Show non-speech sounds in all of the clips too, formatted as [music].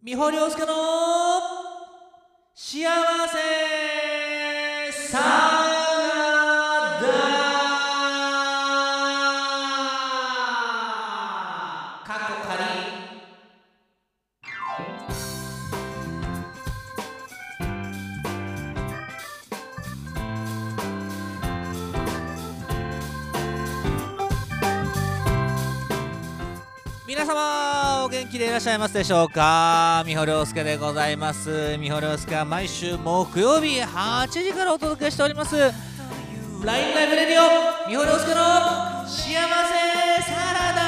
美穂涼介の幸せさ。あらっしゃいますでしょうか？美穂良介でございます。美穂良介は毎週木曜日8時からお届けしております。LINE ライブレディオ美穂良介の幸せサラダ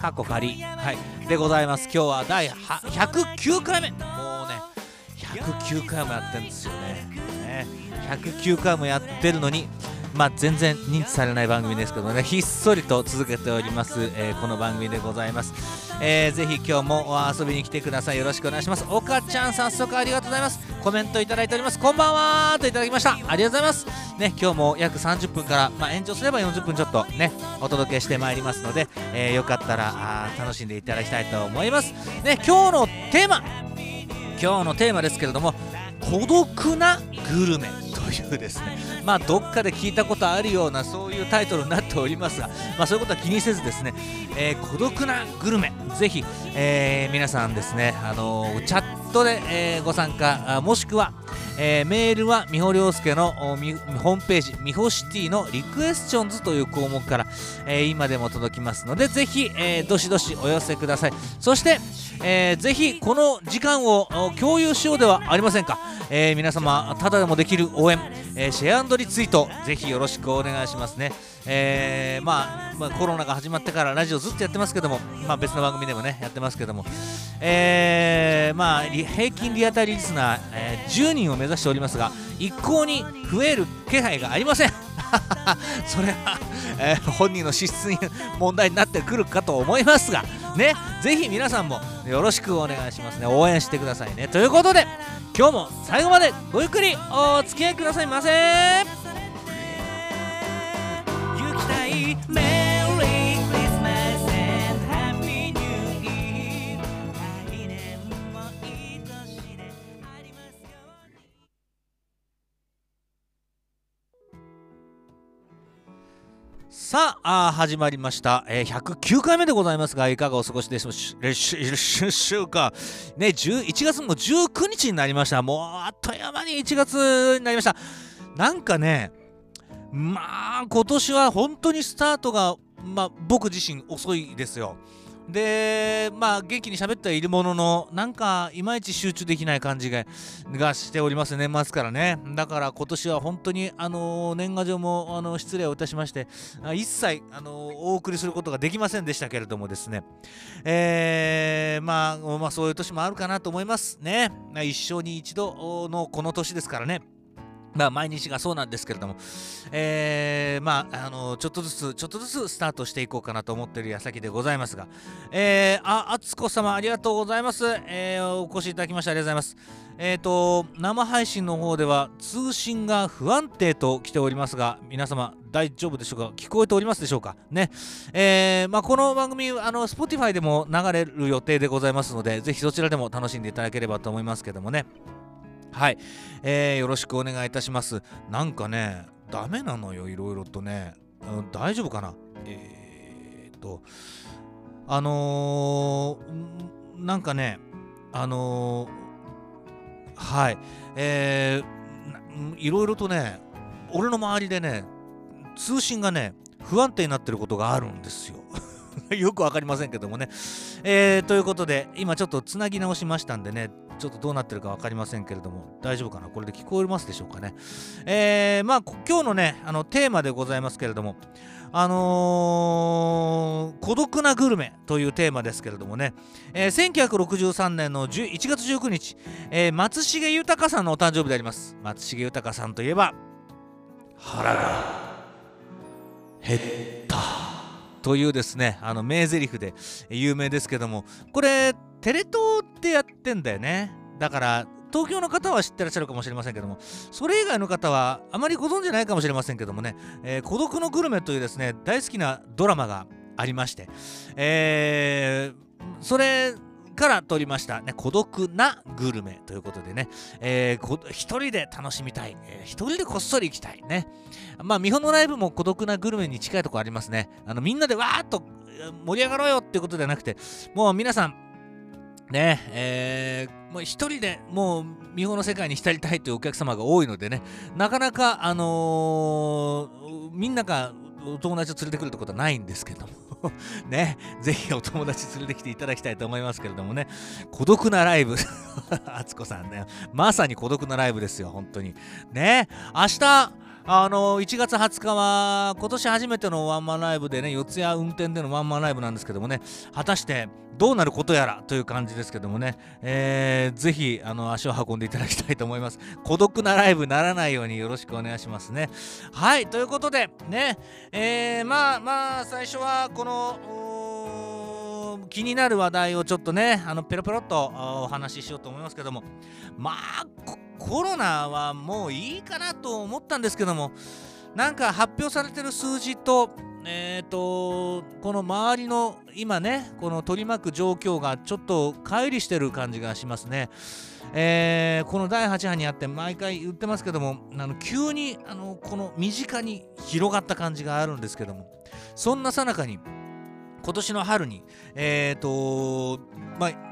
かっこ仮。はい。でございます。今日は第は109回目。もうね109回もやってるんですよね。ね。109回もやってるのにまあ、全然認知されない番組ですけどね。ひっそりと続けております、えーこの番組でございます、えーぜひ今日も遊びに来てください。よろしくお願いします。岡ちゃん早速ありがとうございます。コメントいただいております。こんばんはといただきました。ありがとうございます。ね今日も約30分から、まあ、延長すれば40分ちょっとねお届けしてまいりますので、えーよかったらあ楽しんでいただきたいと思います。ね今日のテーマ。今日のテーマですけれども孤独なグルメ。いうですね。まあどっかで聞いたことあるようなそういうタイトルになっておりますが、まあ、そういうことは気にせずですね、えー孤独なグルメぜひ、えー皆さんですね、あのーチャットで、えーご参加もしくは、えーメールは美穂良介のホームページ美穂シティのリクエスチョンズという項目から、えー今でも届きますのでぜひ、えーどしどしお寄せください。そして、えーぜひこの時間を共有しようではありませんか、えー皆様ただでもできる応援、えーシェアリツイートぜひよろしくお願いしますね、えーまあ、まあコロナが始まってからラジオずっとやってますけども、まあ、別の番組でもねやってますけども、えーまあ、平均リアタイリスナー、えー10人を目指しておりますが一向に増える気配がありません。[laughs] それは、えー本人の資質に問題になってくるかと思いますがねぜひ皆さんもよろしくお願いしますね。応援してくださいね。ということで今日も最後までごゆっくりお付き合いくださいませ。きたいメリークリスマス and Happy New Year. 来年もいい年でありますようにさあ始まりました、えー109回目でございますがいかがお過ごしでしょうか。ね11月も19日になりました。もうあっという間に1月になりました。なんかねまあ今年は本当にスタートが、まあ、僕自身遅いですよ。でまあ元気に喋ってはいるもののなんかいまいち集中できない感じががしております年末からね。だから今年は本当にあの年賀状もあの失礼をいたしまして一切あのお送りすることができませんでしたけれどもですね。えーまあ、まあそういう年もあるかなと思いますね。一生に一度のこの年ですからね。まあ、毎日がそうなんですけれども、えーまあ、あのちょっとずつ、ちょっとずつスタートしていこうかなと思っている矢先でございますが、えー、あ、あつこ様、ありがとうございます。えーお越しいただきましてありがとうございます。えっ、と、生配信の方では通信が不安定と来ておりますが、皆様大丈夫でしょうか？聞こえておりますでしょうか？ね。えーまあ、この番組、あの、Spotify でも流れる予定でございますので、ぜひそちらでも楽しんでいただければと思いますけどもね。はい、えーよろしくお願いいたします。なんかね、ダメなのよ、いろいろとね。うん大丈夫かな？えー、っと、あのーなんかね、あのーはい、えーいろいろとね、俺の周りでね、通信がね、不安定になってることがあるんですよ。[laughs] よくわかりませんけどもね。えーということで、今ちょっとつなぎ直しましたんでね、ちょっとどうなってるか分かりませんけれども、大丈夫かな？これで聞こえますでしょうかね？えー、まあ、今日のね、あのテーマでございますけれども、あのー孤独なグルメというテーマですけれどもね、えー1963年の11月19日、えー松重豊さんのお誕生日であります。松重豊さんといえば、腹が減ったというですね、あの名台詞で有名ですけども、これ、テレ東ってやってんだよね。だから、東京の方は知ってらっしゃるかもしれませんけども、それ以外の方はあまりご存じないかもしれませんけどもね、えー孤独のグルメというですね、大好きなドラマがありまして、えー、それから取りました、ね、孤独なグルメということでね、えー、一人で楽しみたい、えー、一人でこっそり行きたい。ね。まあ、美穂のライブも孤独なグルメに近いとこありますね。あのみんなでわーっと盛り上がろうよっていうことではなくて、もう皆さん、ねえー、もう一人でもう美穂の世界に浸りたいというお客様が多いのでね、なかなか、あのー、みんながお友達を連れてくるってことはないんですけども。[laughs] ね、ぜひお友達連れてきていただきたいと思いますけれどもね、孤独なライブ、あつこさんね、まさに孤独なライブですよ、本当に。ね、明日、あの1月20日は今年初めてのワンマンライブでね四谷運転でのワンマンライブなんですけどもね果たしてどうなることやらという感じですけどもね、えー、ぜひあの足を運んでいただきたいと思います。孤独なライブならないようによろしくお願いしますね。はいということでねえー、まあまあ最初はこの気になる話題をちょっとねあのペロペロっとお話ししようと思いますけどもまあコロナはもういいかなと思ったんですけどもなんか発表されてる数字とえーと、この周りの今ねこの取り巻く状況がちょっと乖離してる感じがしますね。えー、この第8波にあって毎回言ってますけどもあの急にあのこの身近に広がった感じがあるんですけどもそんなさなかに今年の春にえっ、ー、とまあ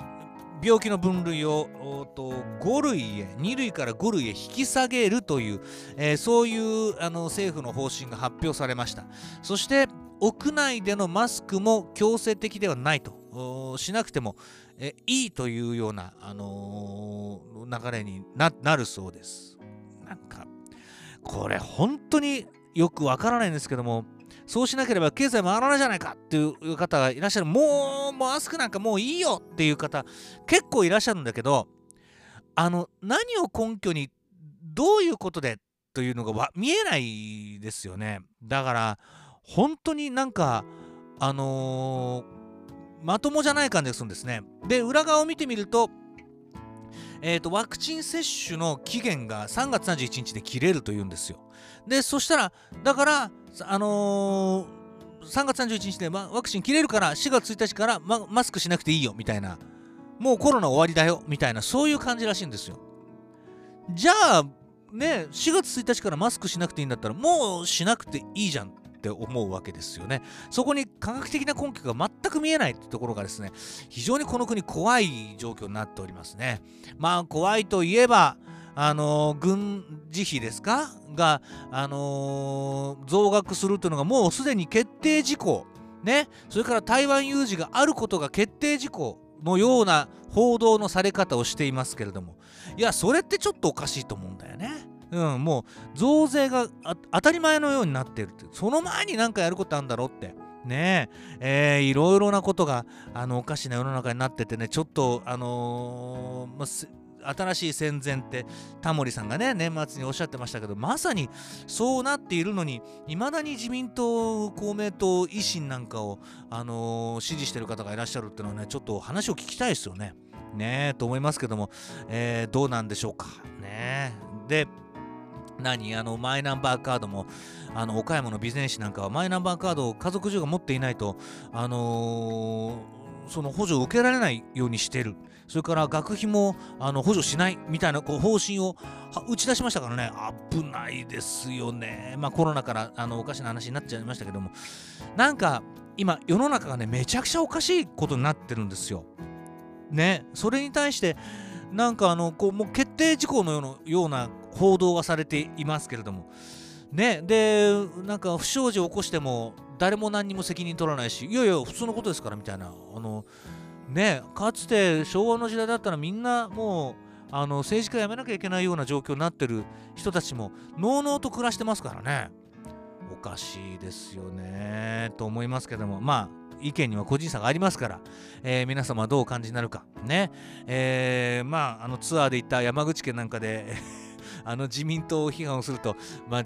病気の分類を5類へ2類から5類へ引き下げるという、えー、そういうあの政府の方針が発表されました。そして屋内でのマスクも強制的ではないとしなくてもえいいというような、あのー、流れになるそうです。なんかこれ本当によくわからないんですけどもそうしなければ経済回らないじゃないかっていう方がいらっしゃる。もう、マスクなんかもういいよっていう方、結構いらっしゃるんだけど、あの、何を根拠に、どういうことでというのが見えないですよね。だから、本当になんか、あのー、まともじゃない感じがするんですね。で、裏側を見てみると、えーと、ワクチン接種の期限が3月31日で切れるというんですよ。で、そしたら、だから、あのー、3月31日で、ま、ワクチン切れるから4月1日から、ま、マスクしなくていいよみたいな。もうコロナ終わりだよみたいなそういう感じらしいんですよ。じゃあね4月1日からマスクしなくていいんだったらもうしなくていいじゃん。って思うわけですよね。そこに科学的な根拠が全く見えないってところがですね非常にこの国怖い状況になっておりますね。まあ怖いといえばあの軍事費ですか？が、あのー、増額するというのがもうすでに決定事項、ね、それから台湾有事があることが決定事項のような報道のされ方をしていますけれども。いやそれってちょっとおかしいと思うんだよね。うん、もう増税が当たり前のようになってるって。その前に何かやることあるんだろうって。ねえ。ー、いろいろなことがあのおかしな世の中になっててねちょっとあのー、ま新しい戦前ってタモリさんがね年末におっしゃってましたけどまさにそうなっているのにいまだに自民党公明党維新なんかを、あのー、支持してる方がいらっしゃるっていうのはねちょっと話を聞きたいですよね。ねと思いますけども、えー、どうなんでしょうか。ねで何？あのマイナンバーカードもあの岡山の備前市なんかはマイナンバーカードを家族中が持っていないと、あのー、その補助を受けられないようにしてる。それから学費もあの補助しないみたいなこう方針を打ち出しましたからね、危ないですよね。まあコロナからあのおかしな話になっちゃいましたけども、なんか今世の中がね、めちゃくちゃおかしいことになってるんですよ。ね、それに対して、なんかあのこうもう決定事項のような報道がされていますけれども、ね、で、なんか不祥事を起こしても誰も何にも責任取らないし、いやいや、普通のことですからみたいな、あのねかつて昭和の時代だったらみんなもうあの政治家辞めなきゃいけないような状況になってる人たちものうのうと暮らしてますからね。おかしいですよねと思いますけども。まあ意見には個人差がありますから、えー、皆様どうお感じになるか。ねえー、まああのツアーで行った山口県なんかであの自民党を批判をすると、まあ、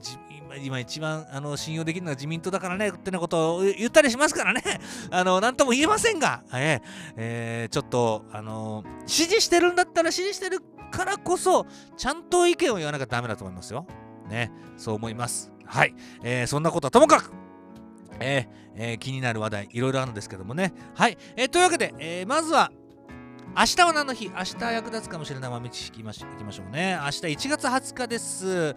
今一番あの信用できるのは自民党だからねってなことを言ったりしますからね、[laughs] あの、なんとも言えませんが、えー、え、ちょっと、あの支持してるんだったら支持してるからこそ、ちゃんと意見を言わなきゃダメだと思いますよ。ね、そう思います。はい。えー、そんなことはともかく、えーえー気になる話題いろいろあるんですけどもね。はい、えーというわけで、えーまずは明日は何の日？明日役立つかもしれない豆知識いきましょうね。明日1月20日です。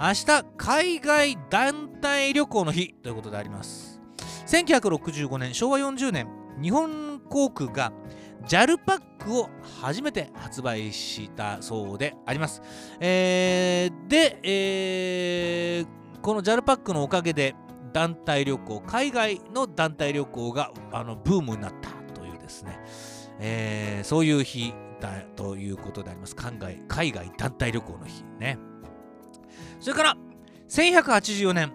明日、海外団体旅行の日ということであります。1965年、昭和40年、日本航空が JAL パックを初めて発売したそうであります。えーで、えーこの JAL パックのおかげで団体旅行、海外の団体旅行があのブームになったというですね、えーそういう日だということであります。海外海外団体旅行の日ね。それから、1184年、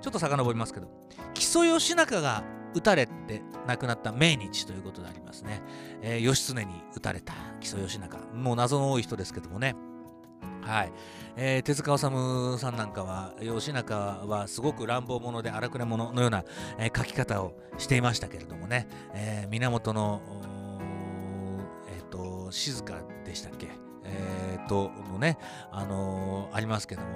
ちょっと遡りますけど、木曽義仲が撃たれて亡くなった命日ということでありますね。えー義経に撃たれた木曽義仲。もう謎の多い人ですけどもね。はい。えー手塚治虫さんなんかは、義仲はすごく乱暴者で荒くれ者のような、えー書き方をしていましたけれどもね。えー源の、静かでしたっけ？えっ、と、のね、あのーありますけども、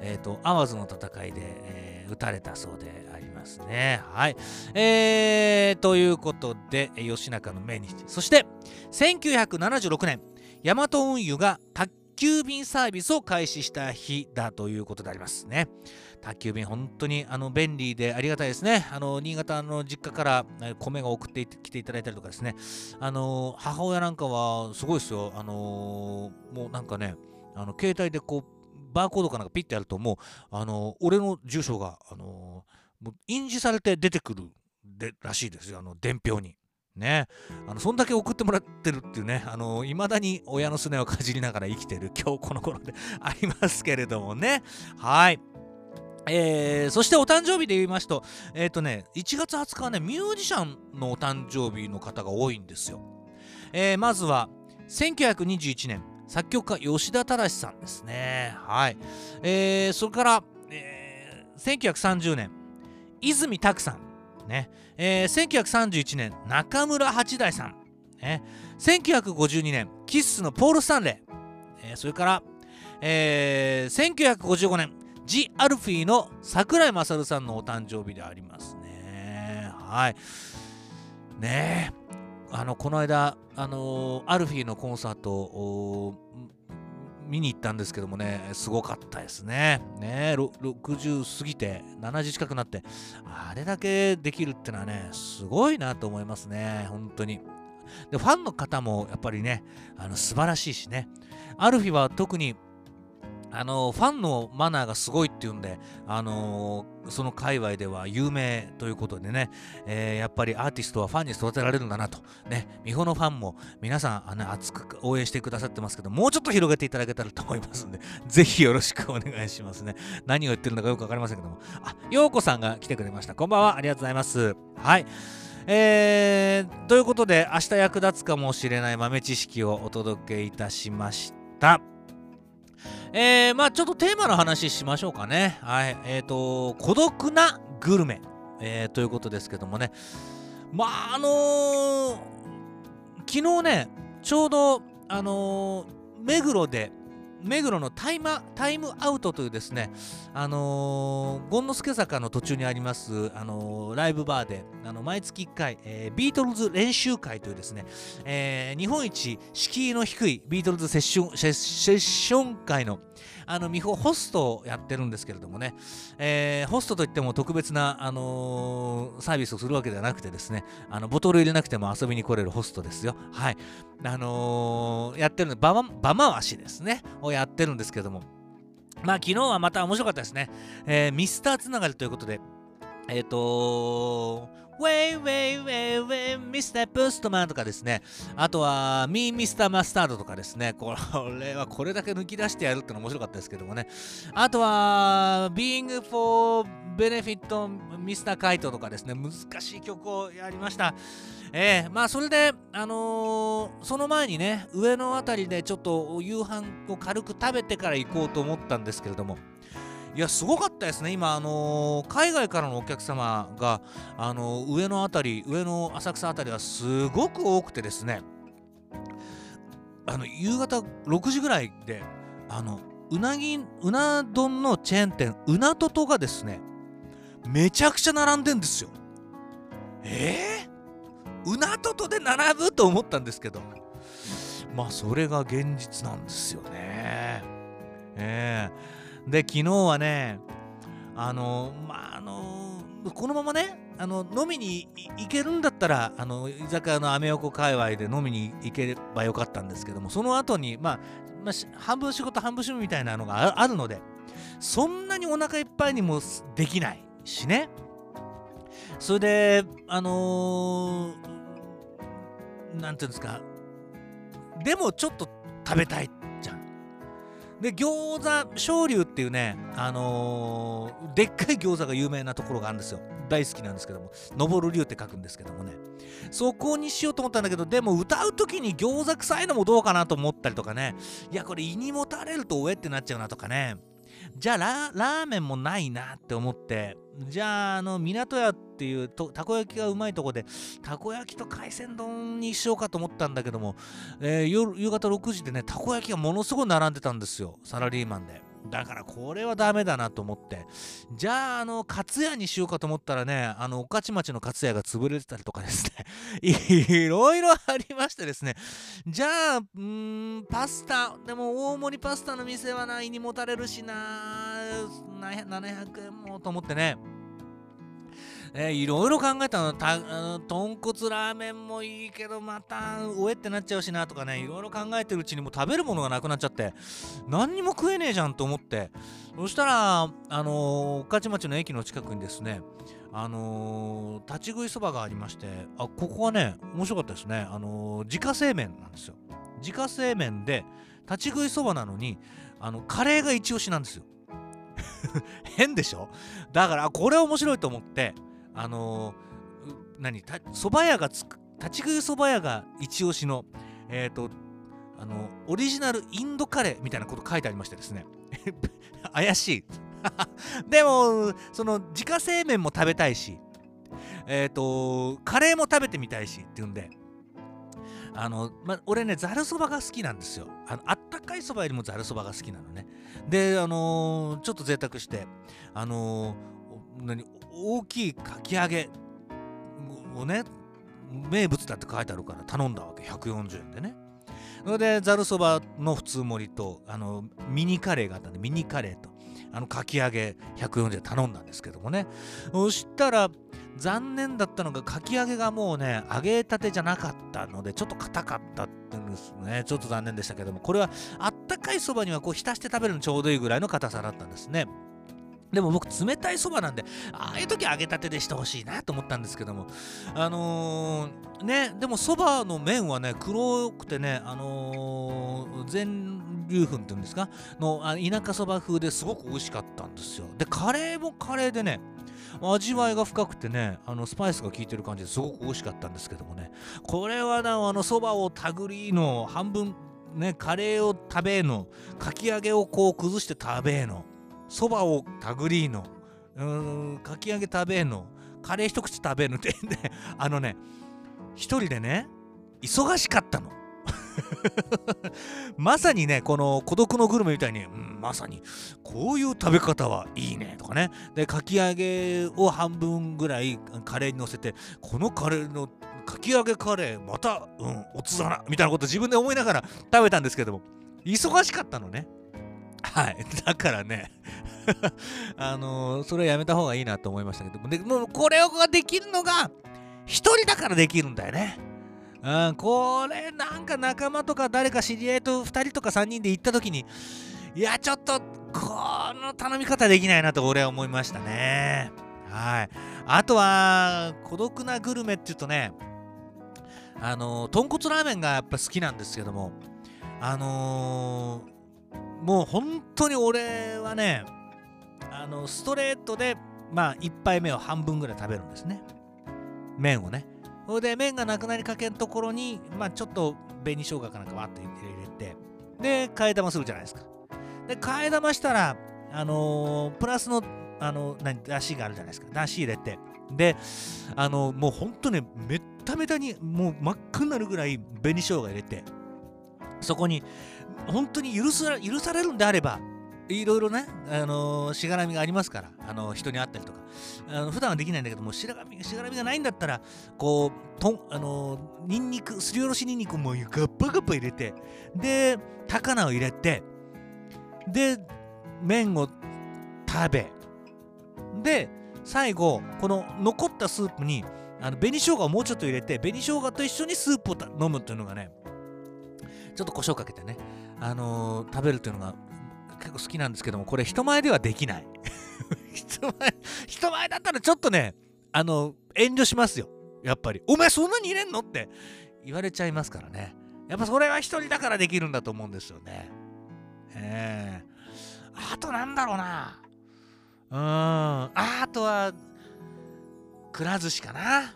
えっ、と、淡路の戦いで、えー撃たれたそうでありますね。はい。えー、ということで、えー義仲の命日。そして、1976年、ヤマト運輸が宅急便サービスを開始した日だということでありますね。宅急便、本当にあの便利でありがたいですね。あの新潟の実家から米が送ってきていただいたりとかですね。あの母親なんかはすごいですよ。あのもうなんかね、あの携帯でこう、バーコードかなんかピッてやると、もう、あの俺の住所が、あのもう印字されて出てくるでらしいですよ。あの伝票に。ね、あのそんだけ送ってもらってるっていうね、あの未だに親のすねをかじりながら生きてる今日この頃でありますけれどもね。はい。えー、そしてお誕生日で言いますと、えっ、とね、1月20日はね、ミュージシャンのお誕生日の方が多いんですよ。えーまずは、1921年、作曲家吉田忠さんですね。はい。えーそれから、えー1930年、泉拓さん。ね。えー1931年、中村八大さん。ね。1952年、キッスのポール・スタンレー。えーそれから、えー1955年、ジ・アルフィーの桜井勝さんのお誕生日でありますね。はい。ねえ。あの、この間、あのーアルフィーのコンサートを見に行ったんですけどもね、すごかったですね。ね、60過ぎて、70近くなって、あれだけできるってのはね、すごいなと思いますね、本当に。で、ファンの方もやっぱりね、あの素晴らしいしね。アルフィは特に、あのファンのマナーがすごいっていうんで、あのその界隈では有名ということでね、えーやっぱりアーティストはファンに育てられるんだなと、ね、美穂のファンも皆さんあの熱く応援してくださってますけど、もうちょっと広げていただけたらと思いますんで、[laughs] ぜひよろしくお願いしますね。何を言ってるのかよくわかりませんけども、あ、ようこさんが来てくれました。こんばんは、ありがとうございます。はい。えー、ということで、明日役立つかもしれない豆知識をお届けいたしました。えー、まあちょっとテーマの話しましょうかね。はい。えっ、と、孤独なグルメ、えーということですけどもね。まああのー昨日ね、ちょうど、あの目黒で、目黒のタイマタイムアウトというですね、あのー、権之助坂の途中にあります、あのーライブバーで、あの毎月1回、えービートルズ練習会というですね、えー日本一敷居の低いビートルズセッションセッション会のあの美穂ホストをやってるんですけれどもね、えーホストといっても特別な、あのーサービスをするわけではなくてですね。あのボトル入れなくても遊びに来れるホストですよ。はい。あのーやってるのバマバ回しですね。をやってるんですけども。まあ昨日はまた面白かったですね、えーミスターつながりということで。えっ、とウェイウェイウェイウェイミスタープストマンとかですね。あとはミーミスターマスタードとかですね。これはこれだけ抜き出してやるっての面白かったですけどもね。あとは Being for Benefit ミスターカイトとかですね。難しい曲をやりました。えー、まあそれであのーその前にね上のあたりでちょっと夕飯を軽く食べてから行こうと思ったんですけれども。いやすごかったですね。今あのー海外からのお客様があのー上のあたり上の浅草あたりはすごく多くてですね。あの夕方6時ぐらいであのうなぎうな丼のチェーン店うなととがですねめちゃくちゃ並んでんですよ。えー、うなととで並ぶと思ったんですけど。まあそれが現実なんですよね。えー、で昨日はねあのまああのこのままねあの飲みに行けるんだったらあの居酒屋のアメ横界隈で飲みに行ければよかったんですけどもその後にまあ、まあ、半分仕事半分趣味みたいなのがあるのでそんなにお腹いっぱいにもできないしね。それであのー、なんていうんですかでもちょっと食べたい。じゃんで餃子昇龍っていうねあのー、でっかい餃子が有名なところがあるんですよ。大好きなんですけども。昇る龍って書くんですけどもね。そこにしようと思ったんだけどでも歌う時に餃子臭いのもどうかなと思ったりとかね。いやこれ胃にもたれるとおえってなっちゃうなとかね。じゃあラーメンもないなって思ってじゃああの港屋っていうとたこ焼きがうまいとこでたこ焼きと海鮮丼にしようかと思ったんだけども、えー、夜夕方6時でねたこ焼きがものすごい並んでたんですよサラリーマンで。だからこれはダメだなと思って。じゃああのカツヤにしようかと思ったらねあの御徒町のカツヤが潰れてたりとかですね。[laughs] いろいろありましてですね。じゃあうんパスタ。でも大盛りパスタの店はないにもたれるしな。700円もと思ってねえー、いろいろ考えたの。たあの豚骨ラーメンもいいけどまたおえってなっちゃうしなとかねいろいろ考えてるうちにもう食べるものがなくなっちゃって何にも食えねえじゃんと思って。そしたらあの御徒町の駅の近くにですねあのー、立ち食いそばがありましてあここはね面白かったですね。あのー、自家製麺なんですよ。自家製麺で立ち食いそばなのにあのカレーが一押しなんですよ。[laughs] 変でしょ？だからこれ面白いと思ってあのー、何蕎麦屋がつく立ち食い蕎麦屋が一押しのえっ、ー、とあのオリジナルインドカレーみたいなこと書いてありましてですね [laughs] 怪しい [laughs] でもその自家製麺も食べたいしえっ、ー、とカレーも食べてみたいしっていうんであの、ま、俺ね、ざるそばが好きなんですよ。あのあったかいそばよりもざるそばが好きなのね。で、あのー、ちょっと贅沢して、あの、何、大きいかき揚げ。をね名物だって書いてあるから頼んだわけ。140円でね。それでざるそばの普通盛りとあのミニカレーがあったんでミニカレーとあのかき揚げ140円頼んだんですけどもね。そしたら残念だったのがかき揚げがもうね揚げたてじゃなかったのでちょっと硬かったってんですね。ちょっと残念でしたけどもこれはあったかいそばにはこう浸して食べるのちょうどいいぐらいの硬さだったんですね。でも僕冷たいそばなんでああいう時揚げたてでしてほしいなと思ったんですけども。あのー、ねでもそばの麺はね黒くてねあのー、全粒粉っていうんですか？のあ田舎そば風ですごく美味しかったんですよ。でカレーもカレーでね味わいが深くてねあのスパイスが効いてる感じですごく美味しかったんですけどもね。これはなあのそばをたぐりの半分ねカレーを食べのかき揚げをこう崩して食べのそばをたぐりのうんかき揚げ食べんのカレー一口食べるって [laughs] ねあのね一人でね忙しかったの。[laughs] まさにねこの孤独のグルメみたいに、うん、まさにこういう食べ方はいいねとかね。でかき揚げを半分ぐらいカレーにのせてこのカレーのかき揚げカレーまた、うん、おつだなみたいなこと自分で思いながら食べたんですけども忙しかったのね。はい。[laughs] だからね [laughs] あのー、それはやめた方がいいなと思いましたけども、でもうこれができるのが、一人だからできるんだよね。うん、これなんか仲間とか誰か知り合いと2人とか3人で行った時に、いや、ちょっと、この頼み方できないなと俺は思いましたね。はい。あとは、孤独なグルメって言うとね、あのー、豚骨ラーメンがやっぱ好きなんですけども、あのー、もう本当に俺はねあのストレートでまあ1杯目を半分ぐらい食べるんですね。麺をね。それで麺がなくなりかけんところにまあちょっと紅生姜かなんかわっと入れてで替え玉するじゃないですか。で替え玉したらあのー、プラスのあの何出汁があるじゃないですか。出汁入れて。であのー、もう本当ねめっためたにもう真っ赤になるぐらい紅生姜入れてそこに本当に許さ許されるんであればいろいろね、あのーしがらみがありますから、あのー人に会ったりとか、あの普段はできないんだけども、しがらみしがらみがないんだったら、こう、とんあのーニンニク、すりおろしニンニクをもうガッパガッパ入れて、で、高菜を入れて、で、麺を食べ、で、最後、この残ったスープに、あの紅生姜をもうちょっと入れて、紅生姜と一緒にスープを飲むっていうのがね、ちょっと胡椒かけてね、あのー食べるっていうのが結構好きなんですけども、これ人前ではできない。[laughs] 人前、人前だったらちょっとね、あの、遠慮しますよ。やっぱり。お前そんなに入れんのって言われちゃいますからね。やっぱそれは一人だからできるんだと思うんですよね。ええあとなんだろうな。うん。あとは、くら寿司かな。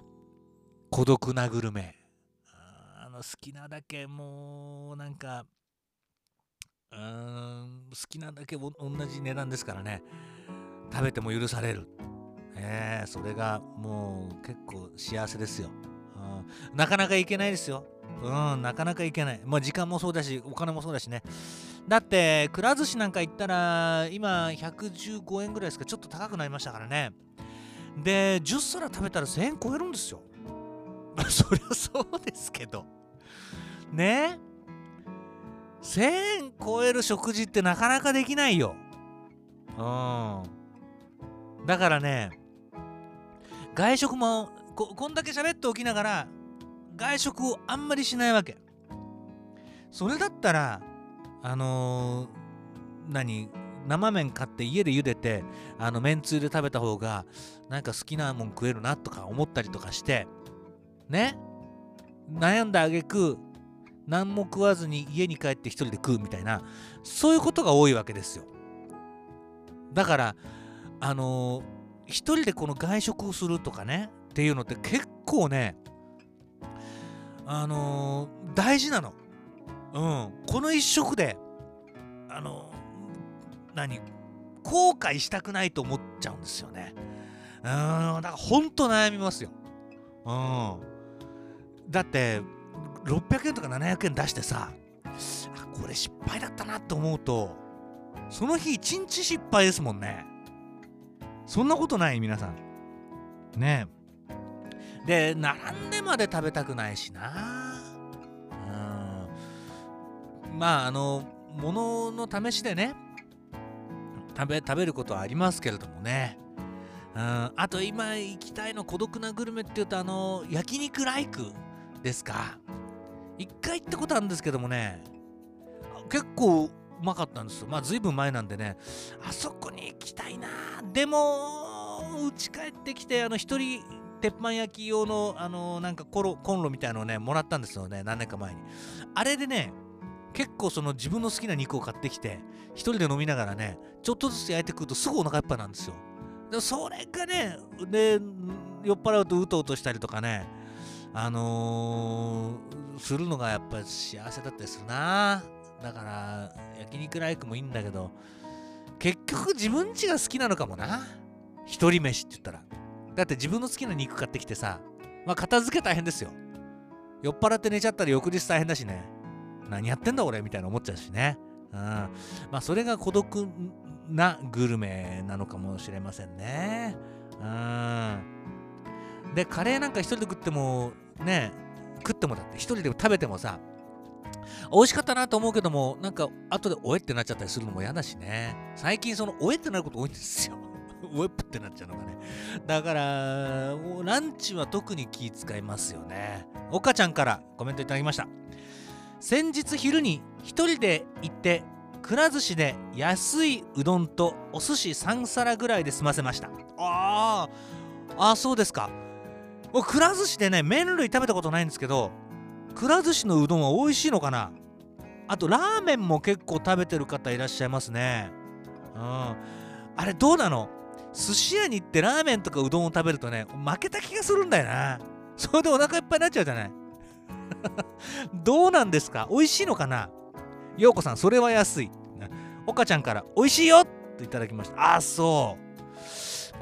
孤独なグルメ。あの好きなだけもうなんかうーん好きなだけ同じ値段ですからね。食べても許される。ええそれがもう結構幸せですよ、うん、なかなかいけないですよ。うんなかなかいけない。まあ時間もそうだしお金もそうだしね。だってくら寿司なんか行ったら今115円ぐらいですか。ちょっと高くなりましたからね。で10皿食べたら1000円超えるんですよ。[laughs] そりゃそうですけど。ね？1000円超える食事ってなかなかできないよ。うん。だからね、外食もこ、こんだけ喋っておきながら、外食をあんまりしないわけ。それだったら、あのー何生麺買って家で茹でてあの麺つゆで食べた方がなんか好きなもん食えるなとか思ったりとかしてね悩んだあげく何も食わずに家に帰って一人で食うみたいなそういうことが多いわけですよ。だからあのー一人でこの外食をするとかねっていうのって結構ねあのー大事なの。うん。この一食であのー何後悔したくないと思っちゃうんですよね。うん。だからほんと悩みますよ。うん。だって600円とか700円出してさあこれ失敗だったなって思うとその日一日失敗ですもんね。そんなことない皆さん。ね。えで並んでまで食べたくないしな。うん。まああの物の試しでね食べ食べることはありますけれどもね。うん。あと今行きたいの孤独なグルメっていうとあの焼肉ライクですか。一回行ったことあるんですけどもね結構うまかったんですよ。まあ随分前なんでねあそこに行きたいな。でも家帰ってきてあの一人鉄板焼き用のあのなんかコロコンロみたいのをねもらったんですよね何年か前に。あれでね結構その自分の好きな肉を買ってきて一人で飲みながらねちょっとずつ焼いて食うとすぐお腹いっぱいなんですよ。でそれがねで酔っ払うとうとうとしたりとかねあのーするのがやっぱ幸せだったりするな。だから焼肉ライクもいいんだけど結局自分家が好きなのかもな。一人飯って言ったら。だって自分の好きな肉買ってきてさまあ片付け大変ですよ。酔っ払って寝ちゃったら翌日大変だしね。何やってんだ俺みたいな思っちゃうしね。うん。まあそれが孤独なグルメなのかもしれませんね。うん。でカレーなんか一人で食ってもね食ってもだって一人で食べてもさ美味しかったなと思うけどもなんか後でおえってなっちゃったりするのも嫌だしね。最近そのおえってなること多いんですよ。[laughs] おえっぷってなっちゃうのがね。だからランチは特に気使いますよね。岡ちゃんからコメントいただきました。先日昼に一人で行ってくら寿司で安いうどんとお寿司3皿ぐらいで済ませました。あーあーそうですか。僕くら寿司でね麺類食べたことないんですけどくら寿司のうどんは美味しいのかな？あとラーメンも結構食べてる方いらっしゃいますね。うん。あれどうなの？寿司屋に行ってラーメンとかうどんを食べるとね負けた気がするんだよな。それでお腹いっぱいになっちゃうじゃない？[laughs] どうなんですか？美味しいのかな？ようこさんそれは安い。岡ちゃんから美味しいよといただきました。あそう。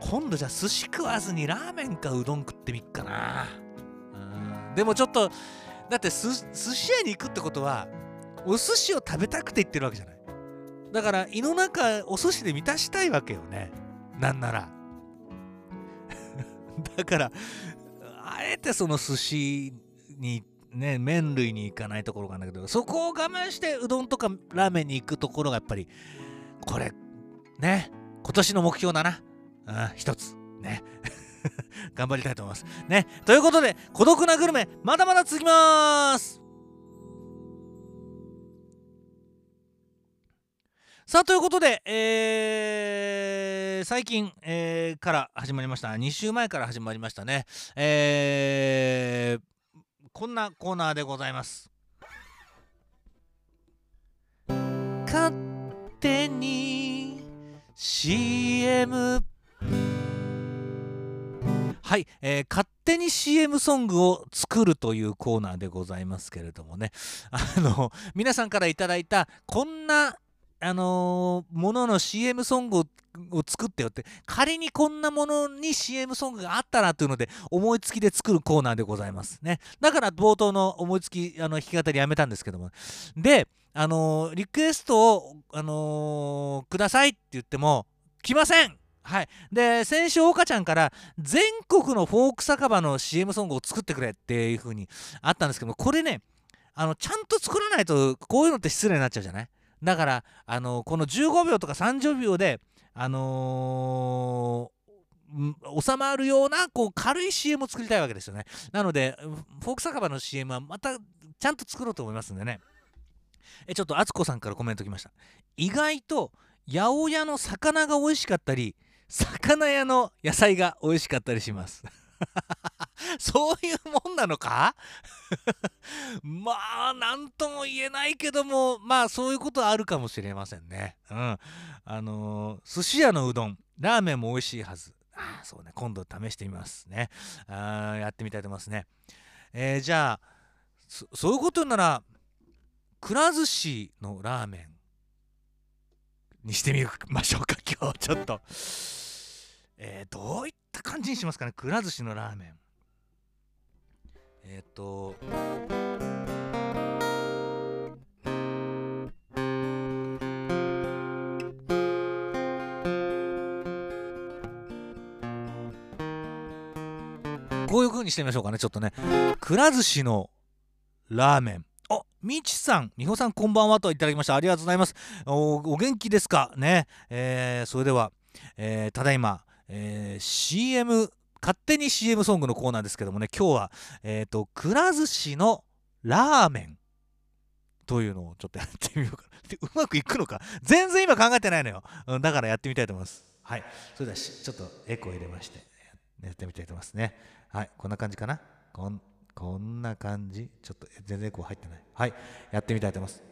今度じゃあ寿司食わずにラーメンかうどん食ってみっかな。うん。でもちょっとだって寿司屋に行くってことはお寿司を食べたくて行ってるわけじゃない。だから胃の中お寿司で満たしたいわけよね。なんなら。[laughs] だからあえてその寿司にね麺類に行かないところがあるんだけどそこを我慢してうどんとかラーメンに行くところがやっぱりこれね今年の目標だな。うん一つ。ね。[laughs] 頑張りたいと思います。ね。ということで孤独なグルメまだまだ続きます。さあということで、えー、最近、えー、から始まりました。2週前から始まりましたね。えー、こんなコーナーでございます。勝手に CM はい、えー、勝手に CM ソングを作るというコーナーでございますけれどもね。あの皆さんから頂いたこんなあのー、ものの CM ソングを作ってよって仮にこんなものに CM ソングがあったらというので思いつきで作るコーナーでございますね。だから冒頭の思いつきあの弾き語りやめたんですけどもであのー、リクエストを、あのー、くださいって言っても来ませんはい、で先週岡ちゃんから全国のフォーク酒場の CM ソングを作ってくれっていう風にあったんですけどこれねあのちゃんと作らないとこういうのって失礼になっちゃうじゃない？だからあのこの15秒とか30秒であのー、収まるようなこう軽い CM を作りたいわけですよね。なのでフォーク酒場の CM はまたちゃんと作ろうと思いますんでね。えちょっと敦子さんからコメントきました。意外と八百屋の魚が美味しかったり魚屋の野菜が美味しかったりします。[laughs] そういうもんなのか？[laughs] まあ何とも言えないけどもまあそういうことはあるかもしれませんね。うん。あのー、寿司屋のうどんラーメンも美味しいはず。ああそうね。今度試してみますね。あやってみたいと思いますね。えー、じゃあそういうことならくら寿司のラーメンにしてみましょうか [laughs] 今日ちょっと。えー、どういった感じにしますかねくら寿司のラーメン。えっ、ー、と。こういう風にしてみましょうかねちょっとね。くら寿司のラーメン。あみちさん、みほさんこんばんはといただきました。ありがとうございます。おお元気ですか？ね。えー、それでは、えー、ただいま、えー、CM 勝手に CM ソングのコーナーですけどもね今日はえっ、ー、とくら寿司のラーメンというのをちょっとやってみようか。な [laughs] でうまくいくのか？全然今考えてないのよ、うん、だからやってみたいと思います。はい。それではちょっとエコー入れましてやってみたいと思いますね。はい。こんな感じかな？こん。こんな感じ？ちょっと全然こう入ってない。はい。やってみたいと思います。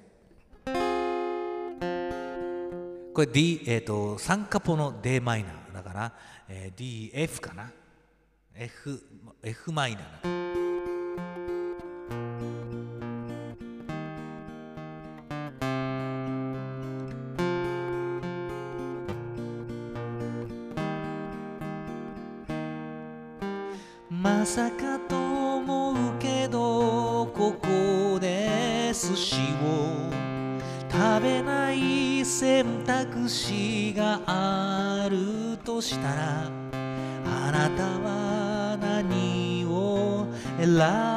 これ D、えーと、3カポの d マイナーだから、えー、DF かな？F, F マイナー主があるとしたらあなたは何を選ぶ？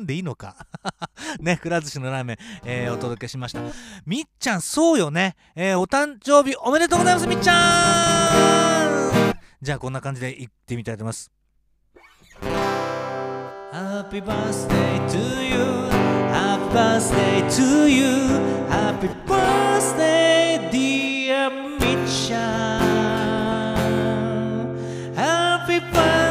んでいいのか。[laughs] ねくら寿司のラーメン、えー、お届けしました。みっちゃんそうよね、えー、お誕生日おめでとうございますみっちゃん。じゃあこんな感じでいってみたいと思います。Happy birthday to you. Happy birthday to you. Happy birthday dear みっちゃん Happy birthday.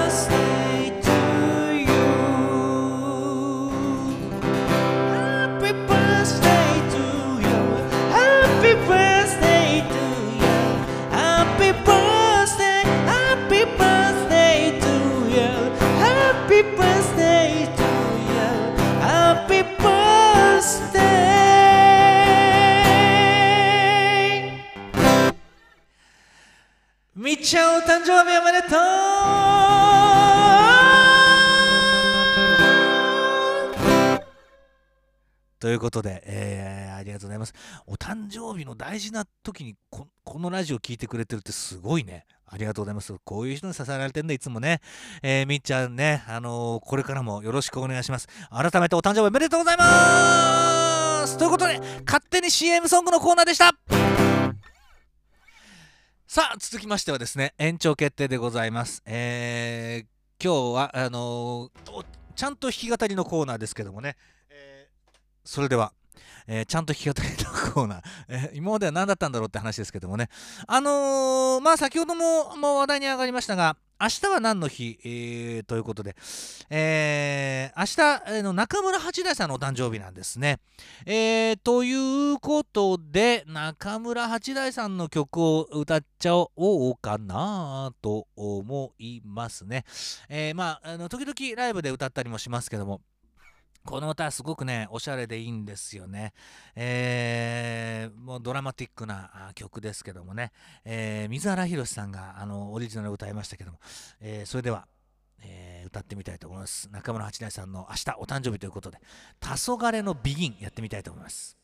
いうことで、えーありがとうございます。お誕生日の大事な時にここのラジオ聞いてくれてるってすごいね。ありがとうございます。こういう人に支えられてんだ、いつもね。えーみっちゃんね、あのーこれからもよろしくお願いします。改めてお誕生日おめでとうございますということで、勝手に CM ソングのコーナーでしたさあ続きましてはですね延長決定でございますえー今日はあのーちゃんと弾き語りのコーナーですけどもね、それでは、えーちゃんと弾き語りのコーナー、[laughs] えー今までは何だったんだろうって話ですけどもね。あのーまあ先ほどももう話題に上がりましたが明日は何の日、えーということで、えー明日、の中村八大さんのお誕生日なんですね。えーということで中村八大さんの曲を歌っちゃおうかなと思いますね。えーまああの時々ライブで歌ったりもしますけども。この歌すごくねおしゃれでいいんですよね。えーもうドラマティックな曲ですけどもね、えー水原ひろしさんがあのオリジナルを歌いましたけども、えーそれでは、えー歌ってみたいと思います。中村八大さんの明日お誕生日ということで「黄昏のビギン」やってみたいと思います。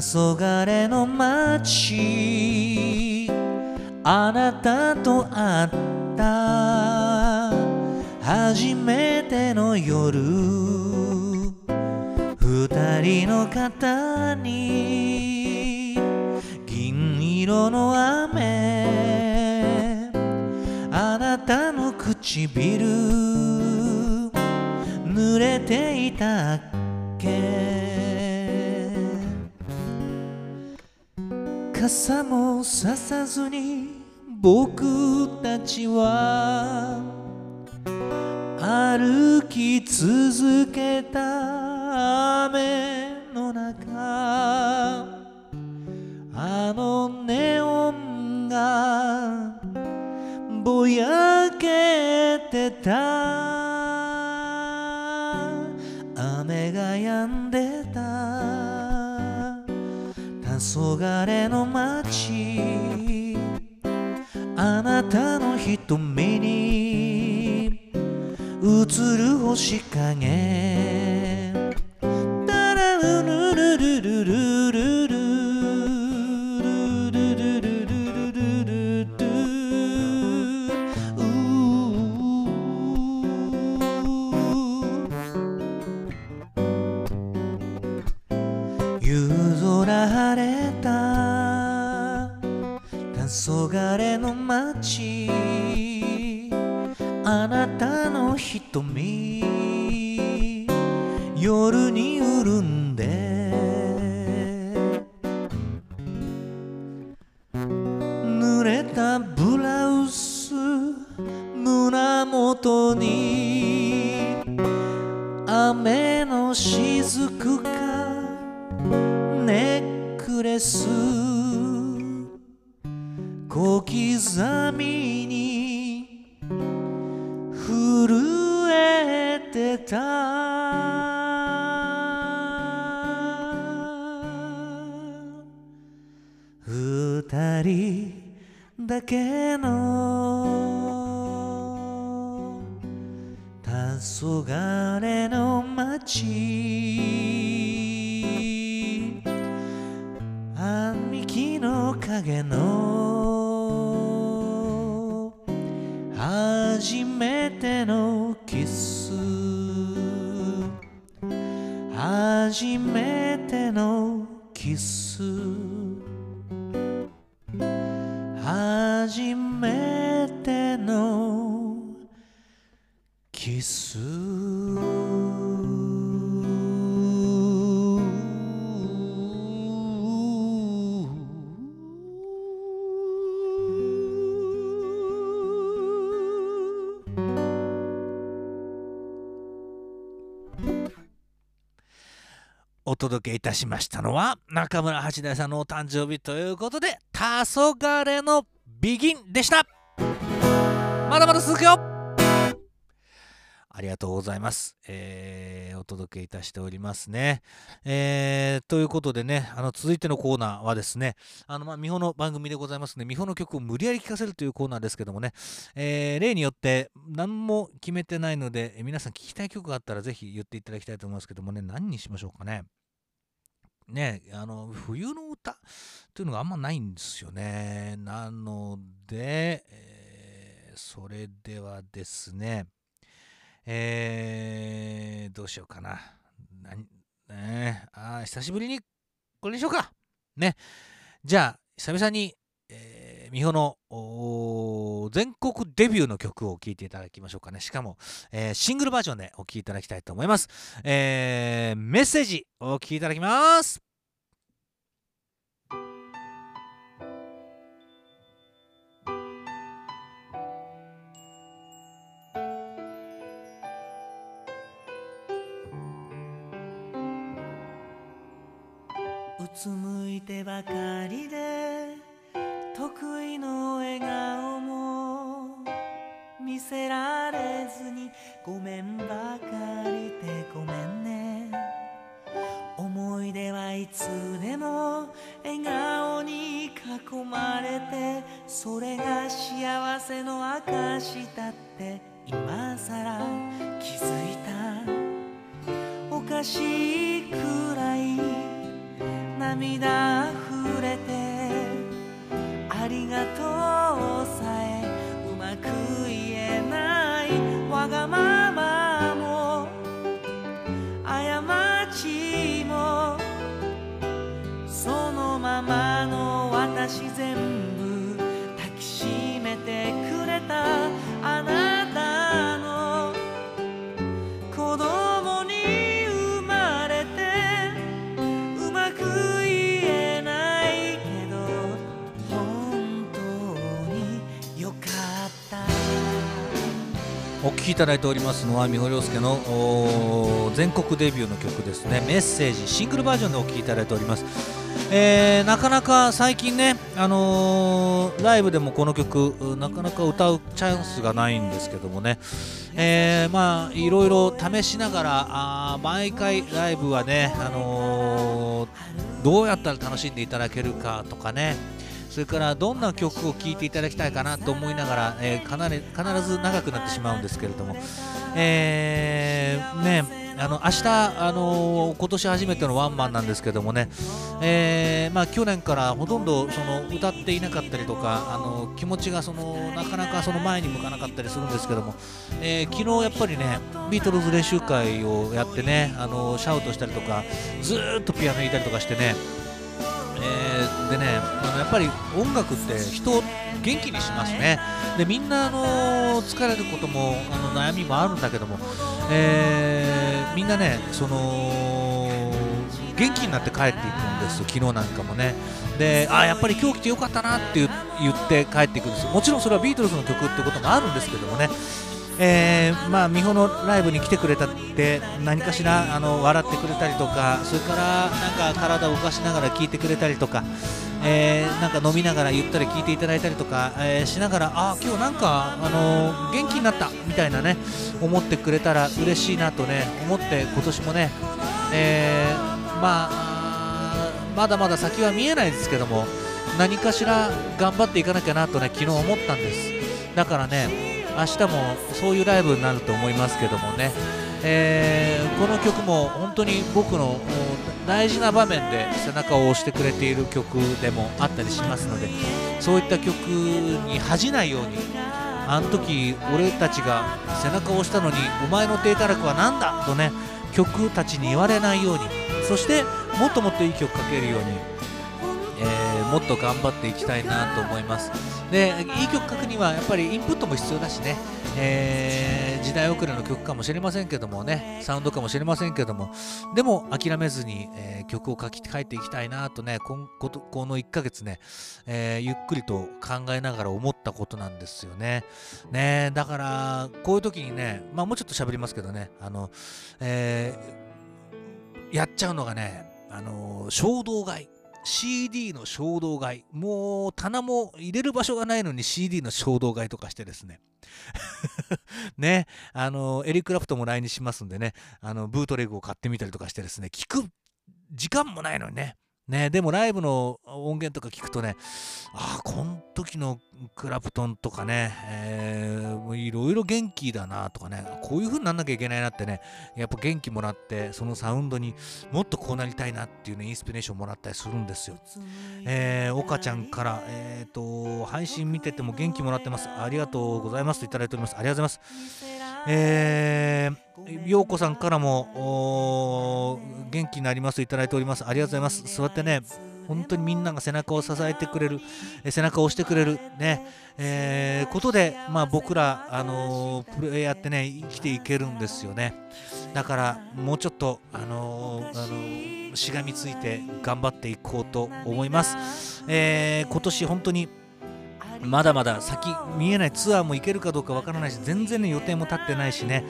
黄昏の街。あなたと会った。初めての夜。二人の肩に。銀色の雨。あなたの唇。濡れていたっけ。傘もささずに僕たちは歩き続けた雨の中。あのネオンがぼやけてた。黄昏の街。あなたの瞳に映る星影。瞳夜にた。二人だけ届けいたしましたのは中村八大さんのお誕生日ということで「黄昏のビギン」でしたまだまだ続くよありがとうございます。えーお届けいたしておりますね。えーということでね、あの続いてのコーナーはですね、あのまあ美穂の番組でございますね、美穂の曲を無理やり聴かせるというコーナーですけどもね、えー例によって何も決めてないので、え皆さん聴きたい曲があったらぜひ言っていただきたいと思いますけどもね、何にしましょうかね。ねあの冬の歌というのがあんまないんですよね。なので、えーそれではですね、えーどうしようかな。何ねあ久しぶりにこれにしようか。ね。じゃあ、久々に、美穂のお全国デビューの曲を聴いていただきましょうかね。しかも、えーシングルバージョンでお聴きいただきたいと思います。えーメッセージお聴きいただきます。うつむいてばかりで得意の笑顔も見せられずにごめんばかりでごめんね。思い出はいつでも笑顔に囲まれてそれが幸せの証だって今さら気づいた。おかしいくらい涙溢れてありがとう。きいただいておりますのは美穂亮介の全国デビューの曲ですね「メッセージ」シングルバージョンでお聴きいただいております、えーなかなか最近ね、あのーライブでもこの曲なかなか歌うチャンスがないんですけどもね、えーまあいろいろ試しながらあ毎回ライブはね、あのーどうやったら楽しんでいただけるかとかね。それからどんな曲を聴いていただきたいかなと思いながら、えーかなり必ず長くなってしまうんですけれども、えーねあの明日、あのー今年初めてのワンマンなんですけどもね、えーまあ、去年からほとんどその歌っていなかったりとか、あの気持ちがそのなかなかその前に向かなかったりするんですけども、え昨日やっぱりねビートルズ練習会をやってね、あのシャウトしたりとかずっとピアノ弾いたりとかしてね、えーでねあのやっぱり音楽って人を元気にしますね。でみんなあの疲れることもあの悩みもあるんだけども、えーみんなねその元気になって帰っていくんです昨日なんかもね。であやっぱり今日来てよかったなって言って帰っていくんです。もちろんそれはビートルズの曲ってこともあるんですけどもね。えーまあ、美穂のライブに来てくれたって何かしらあの笑ってくれたりとかそれからなんか体を動かしながら聴いてくれたりとか、えーなんか飲みながらゆったり聴いていただいたりとか、えーしながらあ今日なんか、あの元気になったみたいなね思ってくれたら嬉しいなとね思って今年もね、えまあまだまだ先は見えないですけども何かしら頑張っていかなきゃなとね昨日思ったんです。だからね明日もそういうライブになると思いますけどもね、えーこの曲も本当に僕の大事な場面で背中を押してくれている曲でもあったりしますのでそういった曲に恥じないようにあの時俺たちが背中を押したのにお前の低たらくは何だとね曲たちに言われないようにそしてもっともっといい曲かけるように、もっと頑張っていきたいなと思います。でいい曲書くにはやっぱりインプットも必要だしね、えー時代遅れの曲かもしれませんけどもね。サウンドかもしれませんけども。でも諦めずに、えー曲を書き書いていきたいなとね。今ことこの1ヶ月ね、えーゆっくりと考えながら思ったことなんですよね。ねだからこういう時にねまあもうちょっと喋りますけどね。あの、えーやっちゃうのがねあの衝動買い。CD の衝動買い。もう棚も入れる場所がないのに CD の衝動買いとかしてですね。[laughs] ね。あのエリック・ラプトンも来日しますんでね。あのブートレグを買ってみたりとかしてですね。聞く時間もないのにね。ねでもライブの音源とか聞くとねああこの時のクラプトンとかね、えーもういろいろ元気だなとかねこういう風になんなきゃいけないなってねやっぱ元気もらってそのサウンドにもっとこうなりたいなっていうねインスピレーションもらったりするんですよ。えー、岡ちゃんから、えー、と配信見てても元気もらってます。ありがとうございますいただいております。ありがとうございます。えー、ようこさんからも元気になります。いただいております。ありがとうございます。そうやってね本当にみんなが背中を支えてくれる、背中を押してくれるね、えーことで、まあ、僕ら、あのープレイヤーってね生きていけるんですよね。だからもうちょっと、あのーあのしがみついて頑張っていこうと思います、え今年本当にまだまだ先見えないツアーも行けるかどうかわからないし全然ね予定も立ってないしね、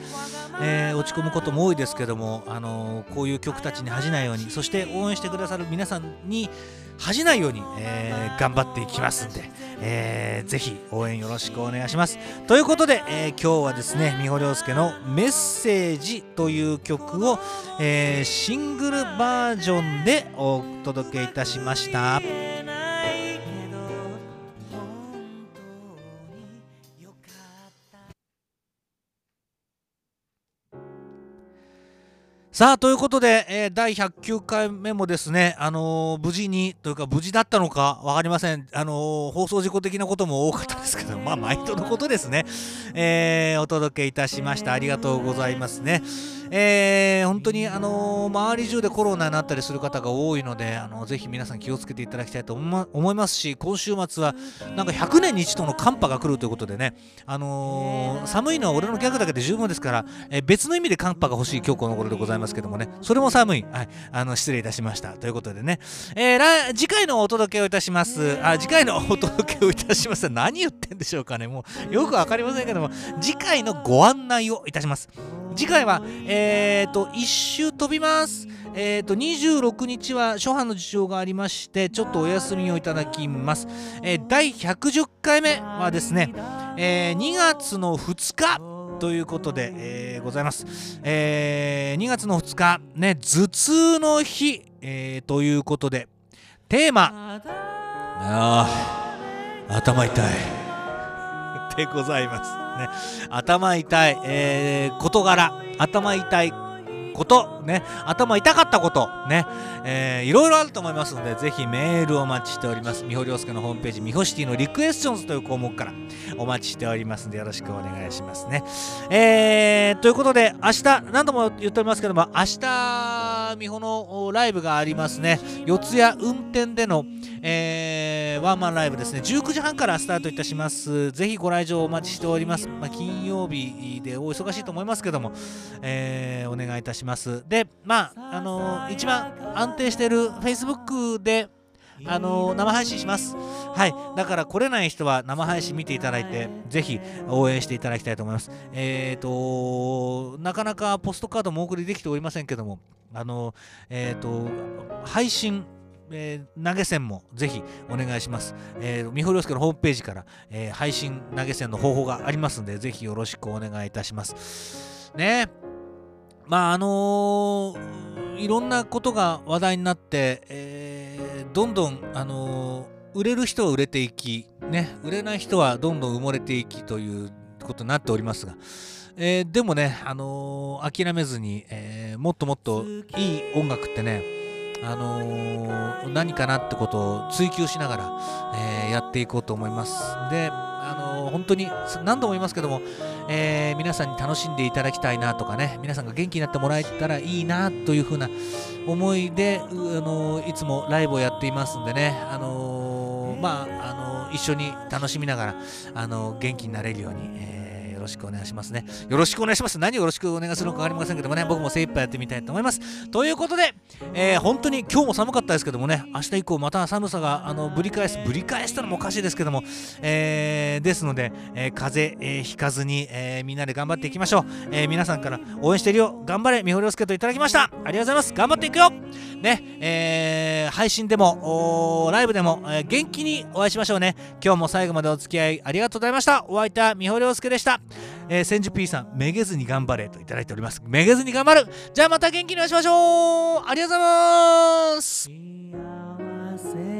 えー落ち込むことも多いですけども、あのーこういう曲たちに恥じないようにそして応援してくださる皆さんに恥じないように、えー頑張っていきますんで、えーぜひ応援よろしくお願いしますということで、え今日はですね美穂良介の「メッセージ」という曲を、えシングルバージョンでお届けいたしました。さあということで、えー第109回目もですね、あのー無事にというか無事だったのか分かりません、あのー放送事故的なことも多かったですけどまあ毎度のことですね、えーお届けいたしました。ありがとうございますね、えー本当に、あのー周り中でコロナになったりする方が多いので、あのーぜひ皆さん気をつけていただきたいと思いますし今週末はなんか100年に一度の寒波が来るということでね、あのー寒いのは俺のギャグだけで十分ですから、え別の意味で寒波が欲しい今日この頃でございますけどもね、それも寒い。はい、あの、失礼いたしました。ということでね、え次回のお届けをいたします。あ、次回のお届けをいたします。何言ってんでしょうかね。もう、よくわかりませんけども、次回のご案内をいたします。次回は、えーと、一周飛びます。えーと、26日は初版の事情がありまして、ちょっとお休みをいただきます。えー第110回目はですね、えー2月の2日ということで、えーございます。えー2月の2日、ね、頭痛の日、えーということで、テーマ、あー頭痛い。[laughs] でございます。ね、頭痛い、えー事柄、頭痛い。こと、ね、頭痛かったこと、ね、えーいろいろあると思いますので、ぜひメールをお待ちしております。みほりょうすけのホームページ、みほシティのリクエスチョンズという項目からお待ちしておりますので、よろしくお願いしますね。えーということで、明日、何度も言っておりますけども、明日、みほのライブがありますね。四谷運転での、えーワンマンライブですね。19時半からスタートいたします。ぜひご来場お待ちしております。まあ、金曜日でお忙しいと思いますけども、えーお願いいたします。しますで、まあ、あの一番安定してる Facebook で、あの生配信します。はい。だから来れない人は生配信見ていただいて、ぜひ応援していただきたいと思います。えっ、と、なかなかポストカードもお送りできておりませんけども、あのえっ、と、配信、えー投げ銭もぜひお願いします。えー、みほりょうすけのホームページから、えー配信投げ銭の方法がありますので、ぜひよろしくお願いいたします。ねまああのーいろんなことが話題になって、えーどんどん、あのー売れる人は売れていき、ね、売れない人はどんどん埋もれていきということになっておりますが、えーでもね、あの諦めずに、えもっともっといい音楽ってね、あのー何かなってことを追求しながら、えーやっていこうと思います。で、あのー本当に何度も言いますけども、え皆さんに楽しんでいただきたいなとかね、皆さんが元気になってもらえたらいいなというふうな思いで、あのいつもライブをやっていますんでね、あのまあ、あの一緒に楽しみながら、あの元気になれるように、えろしくお願いしますね。よろしくお願いします。何をよろしくお願いするのか分かりませんけどもね、僕も精一杯やってみたいと思います。ということで、えー本当に今日も寒かったですけどもね、明日以降また寒さがあのぶり返す、ぶり返したのもおかしいですけども、えーですので、えー風邪、えーひかずに、えみんなで頑張っていきましょう。え皆さんから応援してるよ、頑張れ、みほりおすけといただきました。ありがとうございます。頑張っていくよ。ね、えー配信でも、ライブでも、え元気にお会いしましょうね。今日も最後までお付き合いありがとうございました。お相手はみほりおすけでした。えー、千住 P さん、めげずに頑張れといただいております。めげずに頑張る。じゃあまた元気にお会いしましょう。ありがとうございます。幸せ